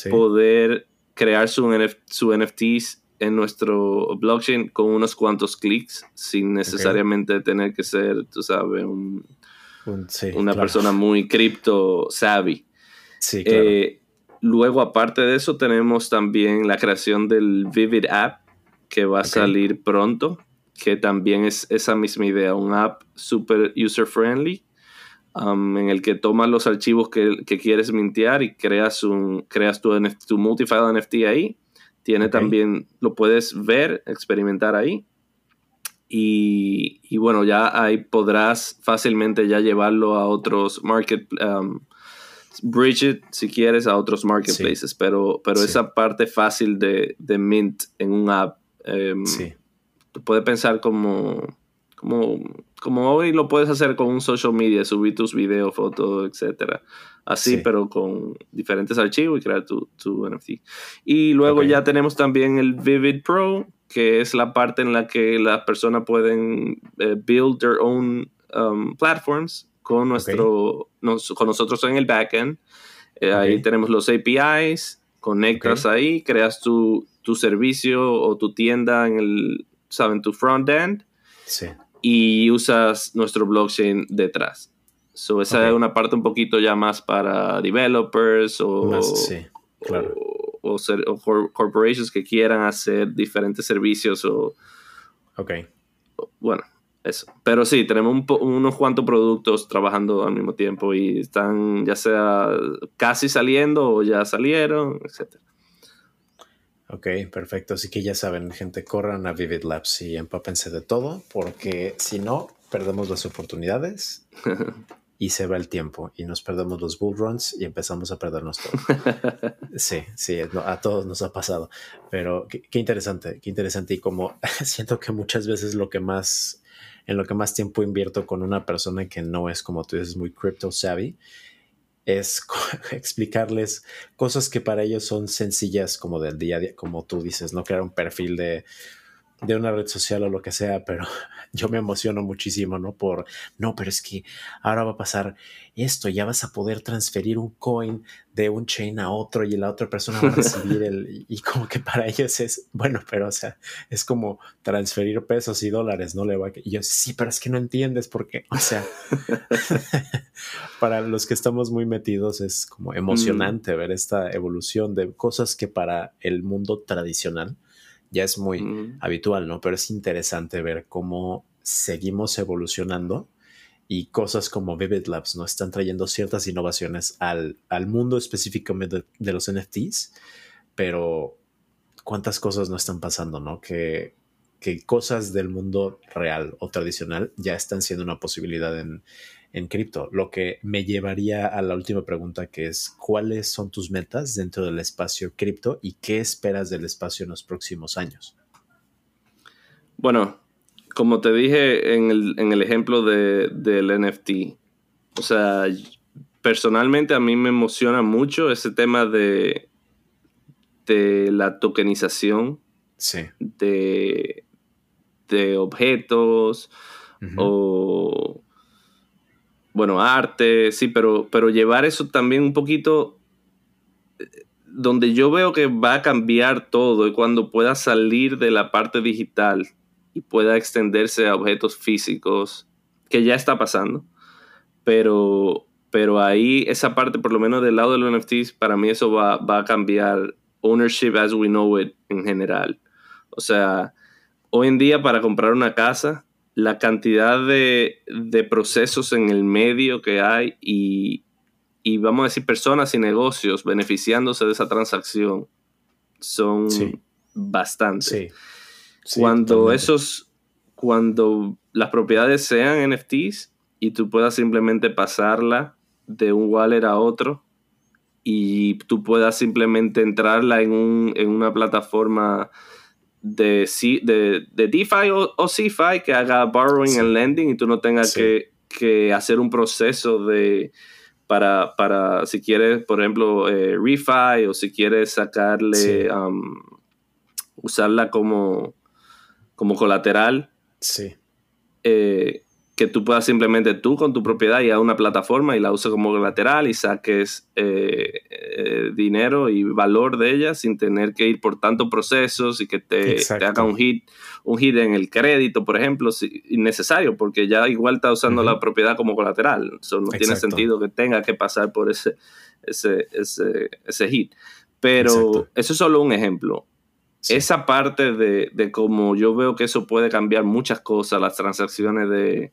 poder crear su, su NFTs en nuestro blockchain con unos cuantos clics sin necesariamente tener que ser, tú sabes, una persona muy cripto savvy. Eh, luego, aparte de eso, tenemos también la creación del Vivid App que va a salir pronto que también es esa misma idea, un app super user friendly. Um, en el que tomas los archivos que, quieres mintear y creas un creas tu, tu multifile NFT ahí. Tiene también, lo puedes ver, experimentar ahí. Y, y, bueno, ya ahí podrás fácilmente ya llevarlo a otros market, um, bridge si quieres a otros marketplaces, pero, pero esa parte fácil de, de, mint en un app, um, sí. Puedes pensar como, como, como hoy lo puedes hacer con un social media, subir tus videos, fotos, etcétera. Así, pero con diferentes archivos y crear tu, tu NFT. Y luego ya tenemos también el Vivid Pro, que es la parte en la que las personas pueden eh, build their own um, platforms con, nuestro, con nosotros en el backend. Eh, ahí tenemos los APIs, conectas ahí, creas tu, tu, servicio o tu tienda en el, ¿saben? Tu front-end. Y usas nuestro blockchain detrás. So, esa es una parte un poquito ya más para developers o, sí, claro o, ser, corporations que quieran hacer diferentes servicios o... Ok. bueno, eso. Pero sí, tenemos unos cuantos productos trabajando al mismo tiempo y están ya sea casi saliendo o ya salieron, etc. Ok, perfecto. Así que ya saben, gente, corran a Vivid Labs y empápense de todo, porque si no, perdemos las oportunidades *laughs* y se va el tiempo y nos perdemos los bull runs y empezamos a perdernos todo. *laughs* sí, sí, a todos nos ha pasado, pero qué, interesante, qué interesante y como *laughs* siento que muchas veces lo que más, en lo que más tiempo invierto con una persona que no es como tú dices muy crypto savvy, es *laughs* explicarles cosas que para ellos son sencillas como del día a día, como tú dices, no crear un perfil de de una red social o lo que sea, pero *laughs* yo me emociono muchísimo, ¿no? Por, no, pero es que ahora va a pasar esto, ya vas a poder transferir un coin de un chain a otro y la otra persona va a recibir el, *laughs* y como que para ellos es, bueno, pero o sea, es como transferir pesos y dólares, ¿no? Le va y yo, sí, pero es que no entiendes por qué, o sea, *laughs* para los que estamos muy metidos es como emocionante mm. ver esta evolución de cosas que para el mundo tradicional, ya es muy mm. habitual, ¿no? Pero es interesante ver cómo seguimos evolucionando y cosas como Vivid Labs, ¿no? Están trayendo ciertas innovaciones al, al mundo específicamente de, de, los NFTs, pero cuántas cosas no están pasando, ¿no? Que, que cosas del mundo real o tradicional ya están siendo una posibilidad en, en cripto, lo que me llevaría a la última pregunta que es, ¿cuáles son tus metas dentro del espacio cripto y qué esperas del espacio en los próximos años? Bueno, como te dije en el, ejemplo de, del NFT, o sea, personalmente a mí me emociona mucho ese tema de, de la tokenización de, de objetos o bueno, arte, sí, pero, pero llevar eso también un poquito eh, donde yo veo que va a cambiar todo y cuando pueda salir de la parte digital y pueda extenderse a objetos físicos, que ya está pasando, pero, pero ahí esa parte, por lo menos del lado de los NFTs, para mí eso va, va a cambiar ownership as we know it en general. O sea, hoy en día para comprar una casa, la cantidad de, procesos en el medio que hay y, vamos a decir personas y negocios beneficiándose de esa transacción son bastantes. cuando esos, cuando las propiedades sean NFTs y tú puedas simplemente pasarla de un wallet a otro y tú puedas simplemente entrarla en, un, en una plataforma de, de, de DeFi o, o CeFi que haga borrowing and lending y tú no tengas que, hacer un proceso de para, para si quieres, por ejemplo, eh, refi o si quieres sacarle, um, usarla como, como colateral. Sí. Eh, que tú puedas simplemente tú con tu propiedad ir a una plataforma y la uses como lateral y saques eh, eh, dinero y valor de ella sin tener que ir por tantos procesos y que te, haga un hit, un hit en el crédito, por ejemplo, si, innecesario, porque ya igual está usando la propiedad como colateral. Eso no tiene sentido que tenga que pasar por ese, ese, ese, ese hit. Pero eso es solo un ejemplo. esa parte de, de cómo yo veo que eso puede cambiar muchas cosas, las transacciones de,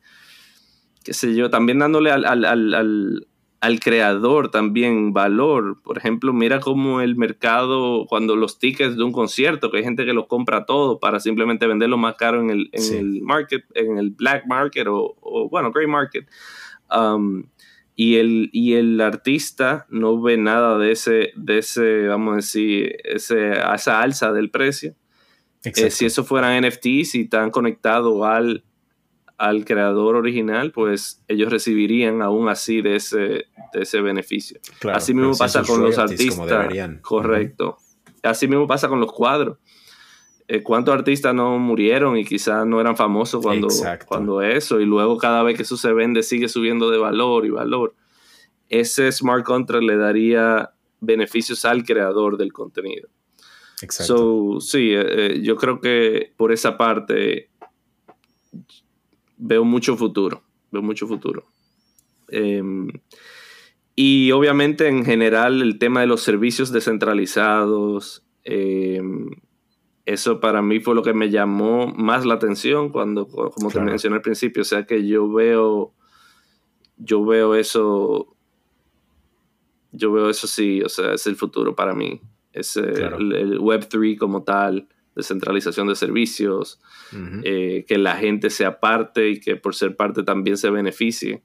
qué sé yo, también dándole al, al, al, al, creador también valor. Por ejemplo, mira cómo el mercado, cuando los tickets de un concierto, que hay gente que los compra todo para simplemente venderlo más caro en el, en el market, en el black market o, o bueno, gray market. Um, y el, y el artista no ve nada de ese, de ese vamos a decir, ese, esa alza del precio. Eh, si eso fueran NFTs y están conectados al, al creador original, pues ellos recibirían aún así de ese, de ese beneficio. así mismo pasa con los artistas. Correcto. Así mismo pasa con los cuadros. Eh, cuántos artistas no murieron y quizás no eran famosos cuando, cuando eso, y luego cada vez que eso se vende sigue subiendo de valor y valor. Ese smart contract le daría beneficios al creador del contenido. Exacto. sí, eh, eh, yo creo que por esa parte veo mucho futuro, veo mucho futuro. Em, y obviamente en general el tema de los servicios descentralizados, eh, eso para mí fue lo que me llamó más la atención cuando, como te mencioné al principio, o sea que yo veo, yo veo eso, yo veo eso sí, o sea, es el futuro para mí. Es el, Web3 como tal, descentralización de servicios, eh, que la gente sea parte y que por ser parte también se beneficie.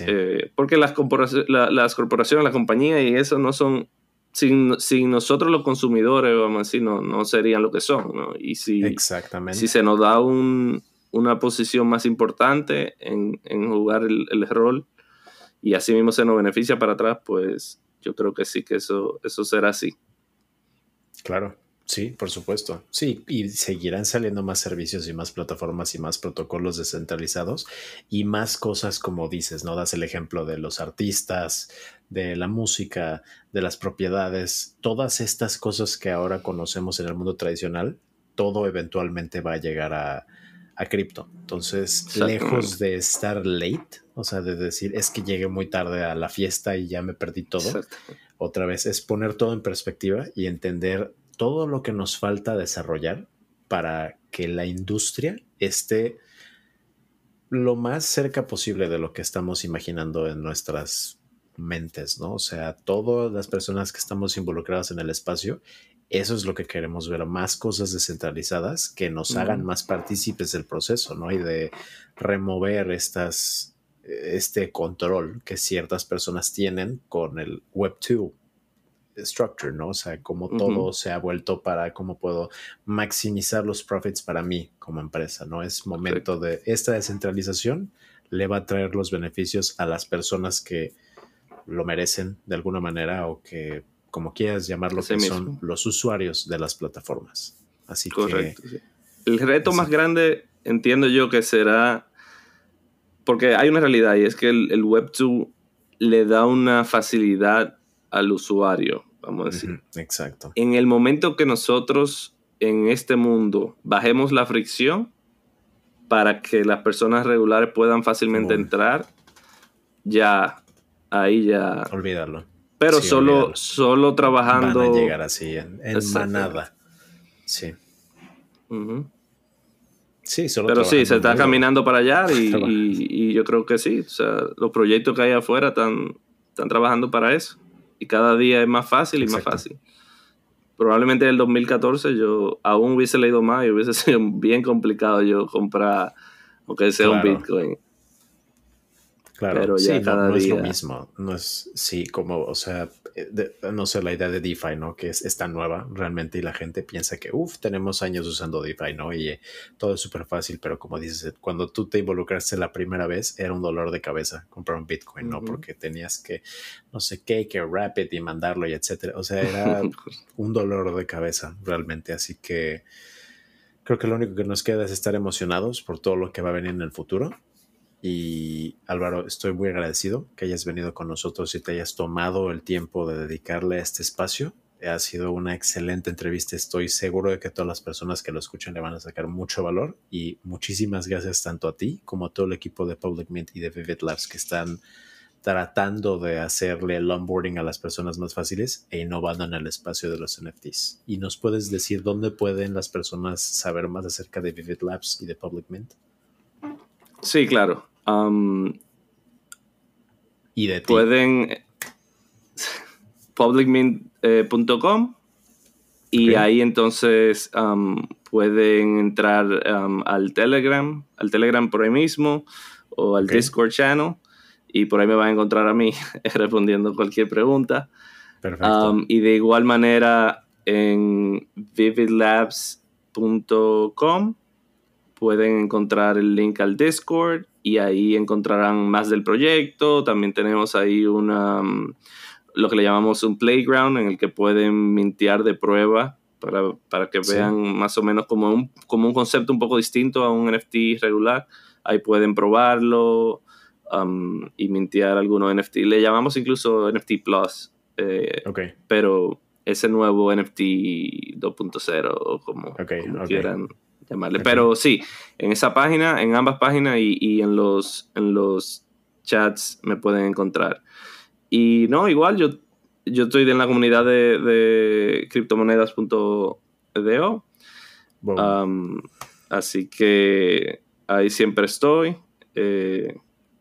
Eh, porque las, corporaciones, las corporaciones, las compañías y eso no son sin, nosotros los consumidores, vamos a decir, no, no serían lo que son, ¿no? Y si, Exactamente. si se nos da un, una posición más importante en, jugar el, rol y así mismo se nos beneficia para atrás, pues yo creo que sí que eso, eso será así. Claro. Sí, por supuesto. Sí, y seguirán saliendo más servicios y más plataformas y más protocolos descentralizados y más cosas como dices, ¿no? Das el ejemplo de los artistas, de la música, de las propiedades, todas estas cosas que ahora conocemos en el mundo tradicional, todo eventualmente va a llegar a, a cripto. Entonces, lejos de estar late, o sea, de decir es que llegué muy tarde a la fiesta y ya me perdí todo, otra vez es poner todo en perspectiva y entender todo lo que nos falta desarrollar para que la industria esté lo más cerca posible de lo que estamos imaginando en nuestras mentes, ¿no? O sea, todas las personas que estamos involucradas en el espacio, eso es lo que queremos ver, más cosas descentralizadas que nos hagan más partícipes del proceso, ¿no? Y de remover estas, este control que ciertas personas tienen con el Web 2 structure, ¿no? O sea, como todo se ha vuelto para cómo puedo maximizar los profits para mí como empresa, ¿no? Es momento de esta descentralización le va a traer los beneficios a las personas que lo merecen de alguna manera o que, como quieras llamarlo, que son los usuarios de las plataformas. Así Correcto, que... El reto más grande, entiendo yo, que será... Porque hay una realidad y es que el, el Web2 le da una facilidad al usuario, vamos a decir. Exacto. En el momento que nosotros en este mundo bajemos la fricción para que las personas regulares puedan fácilmente entrar, ya, ahí ya. Olvídalo. Pero solo, solo trabajando. Van a llegar así, en, manada. Sí. Sí, solo Pero sí, se está caminando para allá *laughs* y, y, yo creo que sí. O sea, los proyectos que hay afuera están, están trabajando para eso y cada día es más fácil y más fácil. Probablemente en el 2014 yo aún hubiese leído más y hubiese *laughs* sido bien complicado yo comprar, aunque sea un Bitcoin. Claro, pero ya cada no, es lo mismo. No es, sí, como, o sea, eh, no sé, la idea de DeFi, ¿no? Que es, tan nueva realmente y la gente piensa que, uff, tenemos años usando DeFi, ¿no? Y eh, todo es súper fácil, pero como dices, cuando tú te involucraste la primera vez, era un dolor de cabeza comprar un Bitcoin, ¿no? Porque tenías que, no sé qué, que Rapid y mandarlo y etcétera. O sea, era *laughs* un dolor de cabeza realmente. Así que creo que lo único que nos queda es estar emocionados por todo lo que va a venir en el futuro y Álvaro, estoy muy agradecido que hayas venido con nosotros y te hayas tomado el tiempo de dedicarle a este espacio. Ha sido una excelente entrevista. Estoy seguro de que todas las personas que lo escuchan le van a sacar mucho valor. Y muchísimas gracias tanto a ti como a todo el equipo de Public Mint y de Vivid Labs que están tratando de hacerle el onboarding a las personas más fáciles e innovando en el espacio de los NFTs. ¿Y nos puedes decir dónde pueden las personas saber más acerca de Vivid Labs y de Public Mint? Sí, claro. Um, y de ti. Pueden publicmint.com y ahí entonces um, pueden entrar um, al Telegram, al Telegram por ahí mismo o al Discord channel y por ahí me van a encontrar a mí *laughs* respondiendo cualquier pregunta. Perfecto. Um, y de igual manera en vividlabs.com pueden encontrar el link al Discord y ahí encontrarán más del proyecto. También tenemos ahí una lo que le llamamos un playground en el que pueden mintear de prueba para, que vean más o menos como un, como un concepto un poco distinto a un NFT regular. Ahí pueden probarlo um, y mintear algunos NFT. Le llamamos incluso NFT Plus. Eh, pero ese nuevo NFT 2.0 o como, quieran llamarle. Pero sí, en esa página, en ambas páginas y, y, en, los, en los chats me pueden encontrar. Y no, igual yo, yo estoy en la comunidad de, de criptomonedas.do. así que ahí siempre estoy. Eh,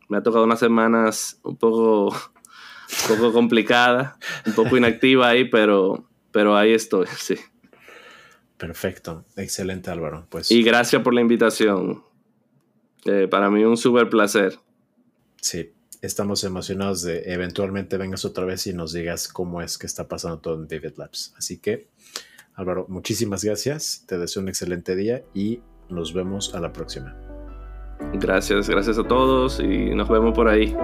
me ha tocado unas semanas un poco, *laughs* un poco complicadas, un poco inactiva ahí, pero, pero ahí estoy, *laughs* sí. Perfecto, excelente Álvaro. Pues. Y gracias por la invitación. Eh, para mí un súper placer. Sí, estamos emocionados de eventualmente vengas otra vez y nos digas cómo es que está pasando todo en David Labs. Así que, Álvaro, muchísimas gracias. Te deseo un excelente día y nos vemos a la próxima. Gracias, gracias a todos y nos vemos por ahí.